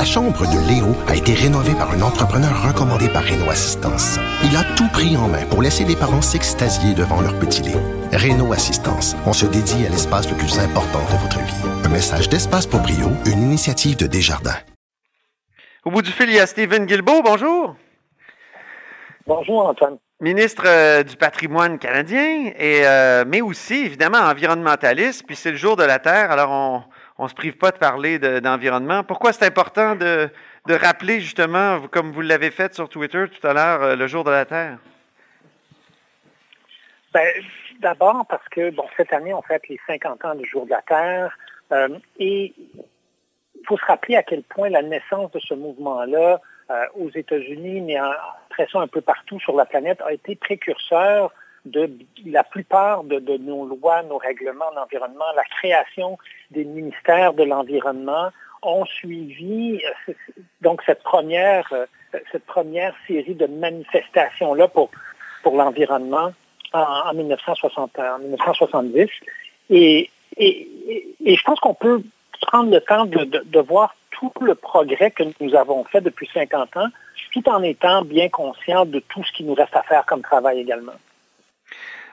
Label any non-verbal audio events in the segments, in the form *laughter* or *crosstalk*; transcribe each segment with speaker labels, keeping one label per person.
Speaker 1: La chambre de Léo a été rénovée par un entrepreneur recommandé par Renault Assistance. Il a tout pris en main pour laisser les parents s'extasier devant leur petit Léo. Renault Assistance, on se dédie à l'espace le plus important de votre vie. Un message d'Espace pour Brio, une initiative de Desjardins.
Speaker 2: Au bout du fil, il y a Stephen Guilbeault. Bonjour.
Speaker 3: Bonjour, Antoine.
Speaker 2: Ministre euh, du patrimoine canadien, et, euh, mais aussi, évidemment, environnementaliste. Puis c'est le jour de la Terre, alors on ne se prive pas de parler d'environnement. Pourquoi c'est important de, rappeler, justement, comme vous l'avez fait sur Twitter tout à l'heure, euh, le jour de la Terre?
Speaker 3: Ben, D'abord parce que, bon, cette année, on fête les 50 ans du jour de la Terre. et il faut se rappeler à quel point la naissance de ce mouvement-là euh, aux États-Unis, mais en, après ça un peu partout sur la planète, a été précurseur de la plupart de, nos lois, nos règlements d'environnement, la création des ministères de l'environnement ont suivi euh, donc cette première, euh, cette première série de manifestations-là pour, pour l'environnement en, 1960, en 1970. Et, je pense qu'on peut prendre le temps de, voir tout le progrès que nous avons fait depuis 50 ans, tout en étant bien conscient de tout ce qui nous reste à faire comme travail également.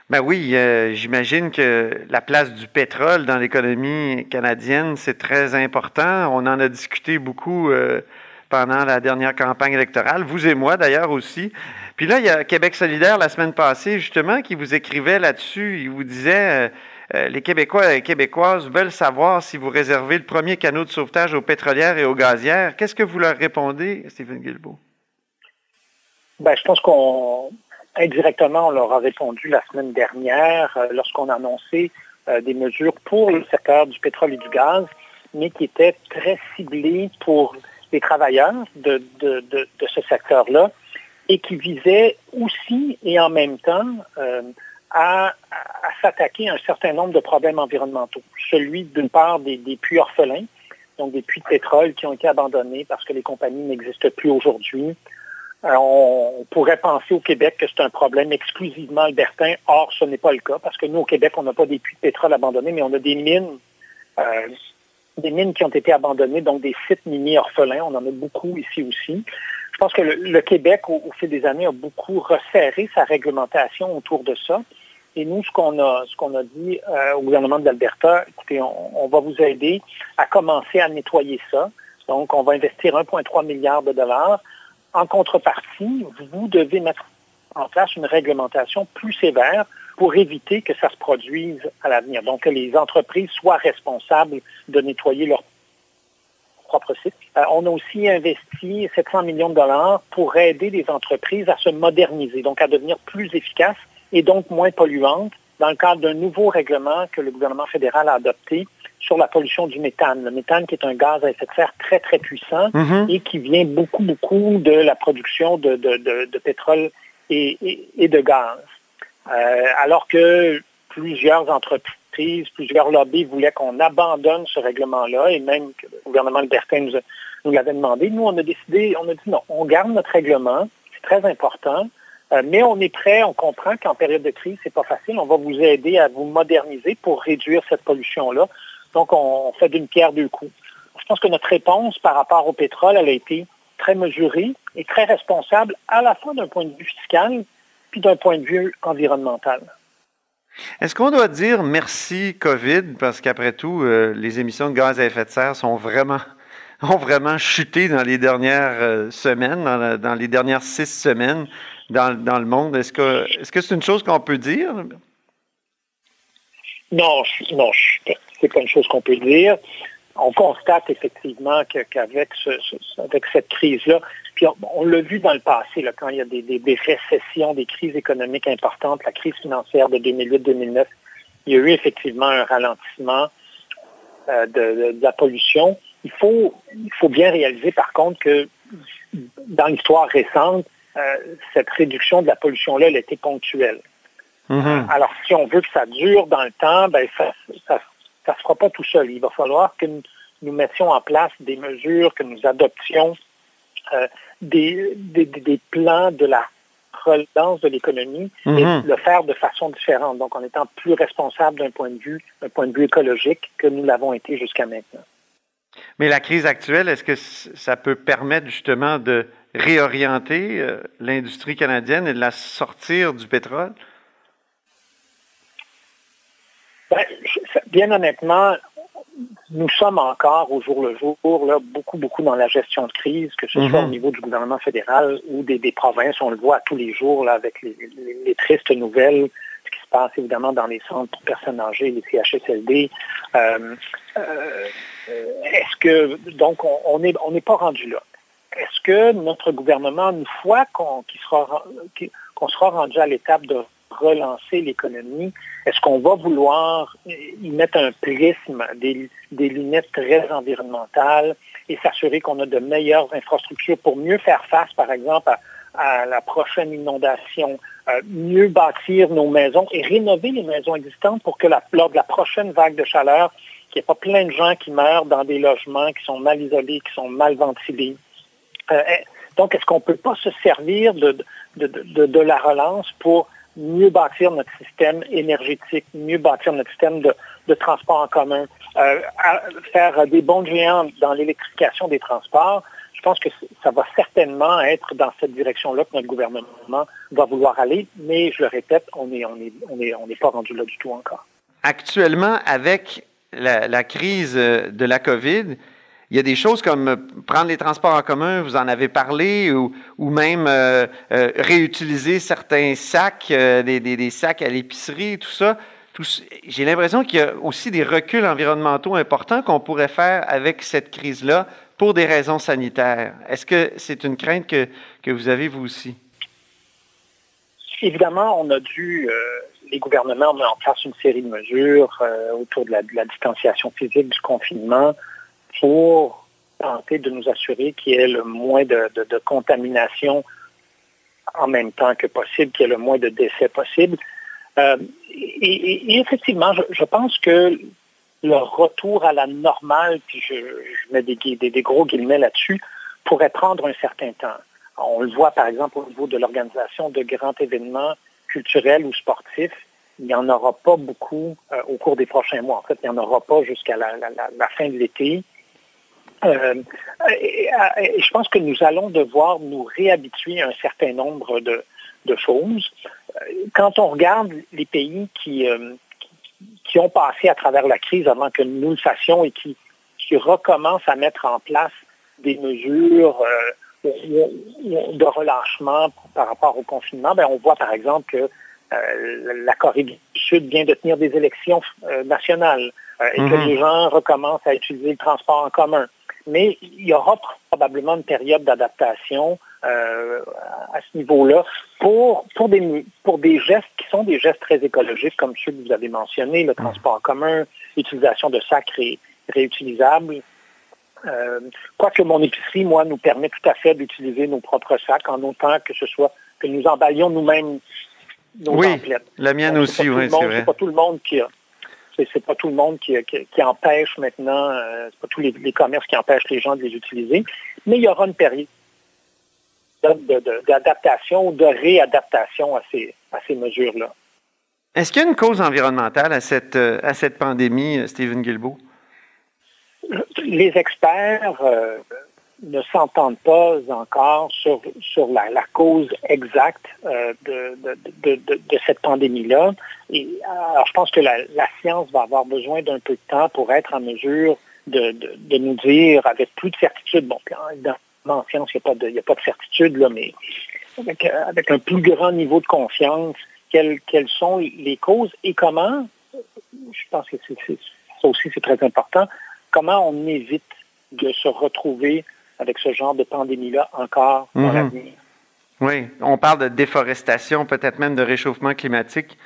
Speaker 2: Ben oui, euh, j'imagine que la place du pétrole dans l'économie canadienne, c'est très important. On en a discuté beaucoup euh, pendant la dernière campagne électorale, vous et moi d'ailleurs aussi. Puis là, il y a Québec solidaire la semaine passée, justement, qui vous écrivait là-dessus. Il vous disait... Euh, les Québécois et les Québécoises veulent savoir si vous réservez le premier canot de sauvetage aux pétrolières et aux gazières. Qu'est-ce que vous leur répondez, Stephen Guilbeault?
Speaker 3: Ben, je pense qu'on indirectement, on leur a répondu la semaine dernière euh, lorsqu'on a annoncé euh, des mesures pour le secteur du pétrole et du gaz, mais qui étaient très ciblées pour les travailleurs de, de ce secteur-là et qui visaient aussi et en même temps à, s'attaquer à un certain nombre de problèmes environnementaux. Celui, d'une part, des, puits orphelins, donc des puits de pétrole qui ont été abandonnés parce que les compagnies n'existent plus aujourd'hui. Euh, on, pourrait penser au Québec que c'est un problème exclusivement albertain. Or, ce n'est pas le cas parce que nous, au Québec, on n'a pas des puits de pétrole abandonnés, mais on a des mines, euh, des mines qui ont été abandonnées, donc des sites miniers orphelins. On en a beaucoup ici aussi. Je pense que le, Québec, au, fil des années, a beaucoup resserré sa réglementation autour de ça. Et nous, ce qu'on a, dit euh, au gouvernement de l'Alberta, écoutez, on, va vous aider à commencer à nettoyer ça. Donc, on va investir 1,3 milliard de dollars. En contrepartie, vous devez mettre en place une réglementation plus sévère pour éviter que ça se produise à l'avenir. Donc, que les entreprises soient responsables de nettoyer leur propre site. Euh, on a aussi investi 700 millions de dollars pour aider les entreprises à se moderniser, donc à devenir plus efficaces et donc moins polluantes dans le cadre d'un nouveau règlement que le gouvernement fédéral a adopté sur la pollution du méthane. Le méthane qui est un gaz à effet de serre très, très puissant mm-hmm. et qui vient beaucoup, beaucoup de la production de, pétrole et, de gaz. Euh, alors que plusieurs entreprises plusieurs lobbies voulaient qu'on abandonne ce règlement-là et même que le gouvernement libertin nous, nous l'avait demandé. Nous, on a décidé, on a dit non, on garde notre règlement, c'est très important, euh, mais on est prêt, on comprend qu'en période de crise, c'est pas facile. On va vous aider à vous moderniser pour réduire cette pollution-là. Donc, on, fait d'une pierre deux coups. Je pense que notre réponse par rapport au pétrole, elle a été très mesurée et très responsable à la fois d'un point de vue fiscal puis d'un point de vue environnemental.
Speaker 2: Est-ce qu'on doit dire merci COVID? Parce qu'après tout, euh, les émissions de gaz à effet de serre sont vraiment *laughs* ont vraiment chuté dans les dernières euh, semaines, dans, les dernières six semaines dans, le monde. Est-ce que c'est une chose qu'on peut dire?
Speaker 3: Non, non, c'est pas une chose qu'on peut dire. On constate effectivement qu'avec avec cette crise-là, puis on, l'a vu dans le passé, quand il y a des, récessions, des crises économiques importantes, la crise financière de 2008-2009, il y a eu effectivement un ralentissement euh, de, la pollution. Il faut, il faut bien réaliser par contre que dans l'histoire récente, euh, cette réduction de la pollution-là, elle était ponctuelle. Mm-hmm. Alors, si on veut que ça dure dans le temps, ben, ça ne se fera pas tout seul. Il va falloir que nous mettions en place des mesures, que nous adoptions euh, des, des, plans de la relance de l'économie et mhm. le faire de façon différente. Donc, en étant plus responsable d'un point de vue, d'un point de vue écologique que nous l'avons été jusqu'à maintenant.
Speaker 2: Mais la crise actuelle, est-ce que ça peut permettre justement de réorienter euh, l'industrie canadienne et de la sortir du pétrole?
Speaker 3: Ben, bien honnêtement, nous sommes encore au jour le jour là, beaucoup, beaucoup dans la gestion de crise, que ce soit au mhm. niveau du gouvernement fédéral ou des, provinces. On le voit tous les jours là, avec les, tristes nouvelles, ce qui se passe évidemment dans les centres pour personnes âgées, les CHSLD. Euh, euh, est-ce que, donc, on n'est on pas rendu là? Est-ce que notre gouvernement, une fois qu'on sera, qu'on sera rendu à l'étape de relancer l'économie, est-ce qu'on va vouloir y mettre un prisme, des, lunettes très environnementales et s'assurer qu'on a de meilleures infrastructures pour mieux faire face, par exemple, à, la prochaine inondation, euh, mieux bâtir nos maisons et rénover les maisons existantes pour que lors de la prochaine vague de chaleur, qu'il n'y ait pas plein de gens qui meurent dans des logements qui sont mal isolés, qui sont mal ventilés? Euh, donc, est-ce qu'on ne peut pas se servir de la relance pour mieux bâtir notre système énergétique, mieux bâtir notre système de, transport en commun, euh, faire des bons géants dans l'électrification des transports. Je pense que ça va certainement être dans cette direction-là que notre gouvernement va vouloir aller, mais je le répète, on n'est on est, on est, on pas rendu là du tout encore.
Speaker 2: Actuellement, avec la crise de la COVID, il y a des choses comme euh, prendre les transports en commun, vous en avez parlé, ou, même euh, euh, réutiliser certains sacs, des, sacs à l'épicerie, tout ça. J'ai l'impression qu'il y a aussi des reculs environnementaux importants qu'on pourrait faire avec cette crise-là pour des raisons sanitaires. Est-ce que c'est une crainte que, que, vous avez vous aussi?
Speaker 3: Évidemment, on a dû, les gouvernements ont mis en place une série de mesures autour de la, de la distanciation physique, du confinement, pour tenter de nous assurer qu'il y ait le moins de, contamination en même temps que possible, qu'il y ait le moins de décès possible. Euh, et, effectivement, je, pense que le retour à la normale, puis je, mets des, gros guillemets là-dessus, pourrait prendre un certain temps. On le voit par exemple au niveau de l'organisation de grands événements culturels ou sportifs. Il n'y en aura pas beaucoup euh, au cours des prochains mois. En fait, il n'y en aura pas jusqu'à la, fin de l'été. Euh, et, je pense que nous allons devoir nous réhabituer à un certain nombre de, choses. Quand on regarde les pays qui, euh, qui ont passé à travers la crise avant que nous le fassions et qui, qui recommencent à mettre en place des mesures euh, de relâchement par rapport au confinement, ben, on voit par exemple que la Corée du Sud vient de tenir des élections nationales et que mm-hmm. les gens recommencent à utiliser le transport en commun mais il y aura probablement une période d'adaptation euh, à ce niveau-là pour, pour, des, pour des gestes qui sont des gestes très écologiques, comme ceux que vous avez mentionnés, le transport en commun, l'utilisation de sacs réutilisables. Euh, quoique mon épicerie, moi, nous permet tout à fait d'utiliser nos propres sacs en autant que ce soit que nous emballions nous-mêmes nos
Speaker 2: oui, La mienne aussi, oui, c'est vrai.
Speaker 3: C'est pas tout le monde qui a c'est pas tout le monde qui, empêche maintenant, euh, c'est pas tous les, commerces qui empêchent les gens de les utiliser, mais il y aura une période d'adaptation ou de réadaptation à ces, à ces mesures-là.
Speaker 2: Est-ce qu'il y a une cause environnementale à cette, euh, à cette pandémie, euh, Stephen Guilbeault?
Speaker 3: Les experts ne s'entendent pas encore sur, sur la, cause exacte euh, de, cette pandémie-là. Et alors, je pense que la, science va avoir besoin d'un peu de temps pour être en mesure de, nous dire avec plus de certitude, bon, en science, il n'y a, pas de certitude, là, mais avec, avec, un plus grand niveau de confiance, quelles, quelles sont les causes et comment, je pense que ça aussi c'est très important, comment on évite de se retrouver avec ce genre de pandémie-là encore dans mhm. l'avenir.
Speaker 2: Oui, on parle de déforestation, peut-être même de réchauffement climatique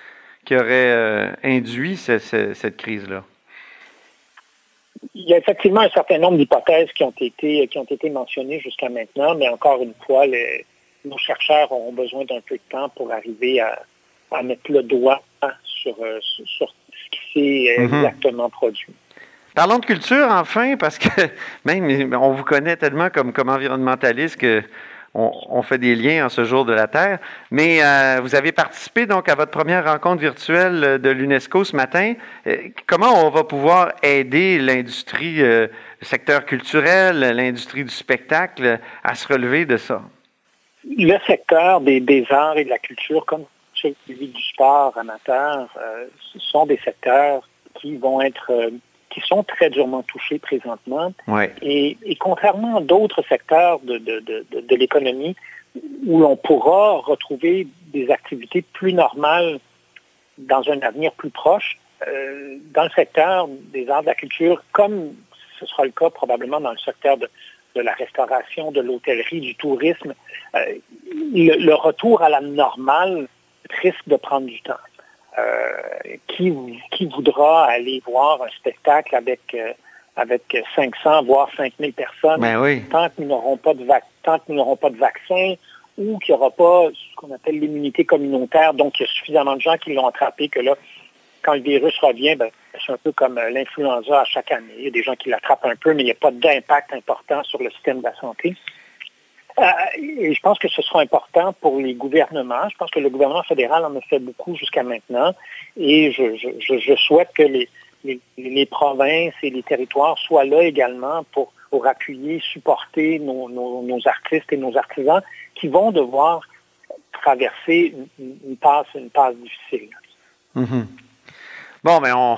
Speaker 2: qui aurait euh, induit cette crise-là.
Speaker 3: Il y a effectivement un certain nombre d'hypothèses qui ont été qui ont été mentionnées jusqu'à maintenant, mais encore une fois, nos chercheurs ont besoin d'un peu de temps pour arriver à, mettre le doigt sur, euh, sur ce qui s'est mhm. exactement produit.
Speaker 2: Parlons de culture enfin, parce que *laughs* même on vous connaît tellement comme, comme environnementaliste que on, fait des liens en ce jour de la Terre. Mais euh, vous avez participé donc à votre première rencontre virtuelle de l'UNESCO ce matin. Euh, comment on va pouvoir aider l'industrie euh, secteur culturel, l'industrie du spectacle à se relever de ça?
Speaker 3: Le secteur des, des arts et de la culture, comme celui du sport amateur, euh, sont des secteurs qui vont être euh, qui sont très durement touchés présentement. Et, contrairement à d'autres secteurs de, de l'économie, où l'on pourra retrouver des activités plus normales dans un avenir plus proche, euh, dans le secteur des arts de la culture, comme ce sera le cas probablement dans le secteur de, la restauration, de l'hôtellerie, du tourisme, euh, le, retour à la normale risque de prendre du temps. Euh, qui, qui voudra aller voir un spectacle avec, avec 500, voire 5000 personnes,
Speaker 2: ben
Speaker 3: tant que nous n'aurons pas de tant que nous n'aurons pas de vaccin ou qu'il n'y aura pas ce qu'on appelle l'immunité communautaire, donc il y a suffisamment de gens qui l'ont attrapé que là, quand le virus revient, ben, c'est un peu comme euh, l'influenza à chaque année. Il y a des gens qui l'attrapent un peu, mais il n'y a pas d'impact important sur le système de la santé. Euh, et je pense que ce sera important pour les gouvernements. Je pense que le gouvernement fédéral en a fait beaucoup jusqu'à maintenant. Et je, souhaite que les, provinces et les territoires soient là également pour, appuyer, supporter nos, artistes et nos artisans qui vont devoir traverser une, passe, difficile.
Speaker 2: Mm-hmm. Bon, mais on,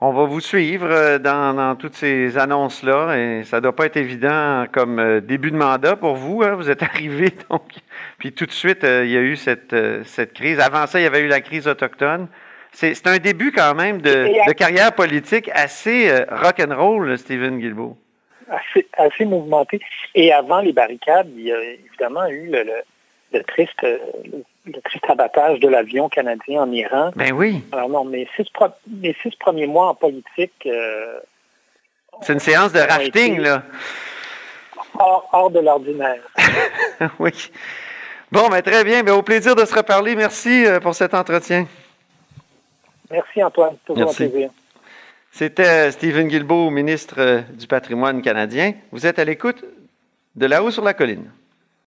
Speaker 2: on va vous suivre euh, dans, toutes ces annonces-là et ça ne doit pas être évident comme euh, début de mandat pour vous. Hein. Vous êtes *laughs* arrivé, donc, puis tout de suite, euh, il y a eu cette, cette crise. Avant ça, il y avait eu la crise autochtone. C'est un début quand même de, carrière politique assez rock'n'roll, Stephen Guilbeault.
Speaker 3: Assez, assez, mouvementé. Et avant les barricades, il y a évidemment eu le, le triste, le triste abattage de l'avion canadien en Iran.
Speaker 2: Ben oui.
Speaker 3: Alors non, mes six, six premiers mois en politique. Euh,
Speaker 2: c'est une séance de rafting, là.
Speaker 3: Hors, de l'ordinaire. *laughs*
Speaker 2: oui. Bon, ben très bien. Ben, au plaisir de se reparler. Merci euh, pour cet entretien.
Speaker 3: Merci, Antoine. Toujours un plaisir.
Speaker 2: C'était Stephen Guilbeault, ministre euh, du patrimoine canadien. Vous êtes à l'écoute de là-haut sur la colline.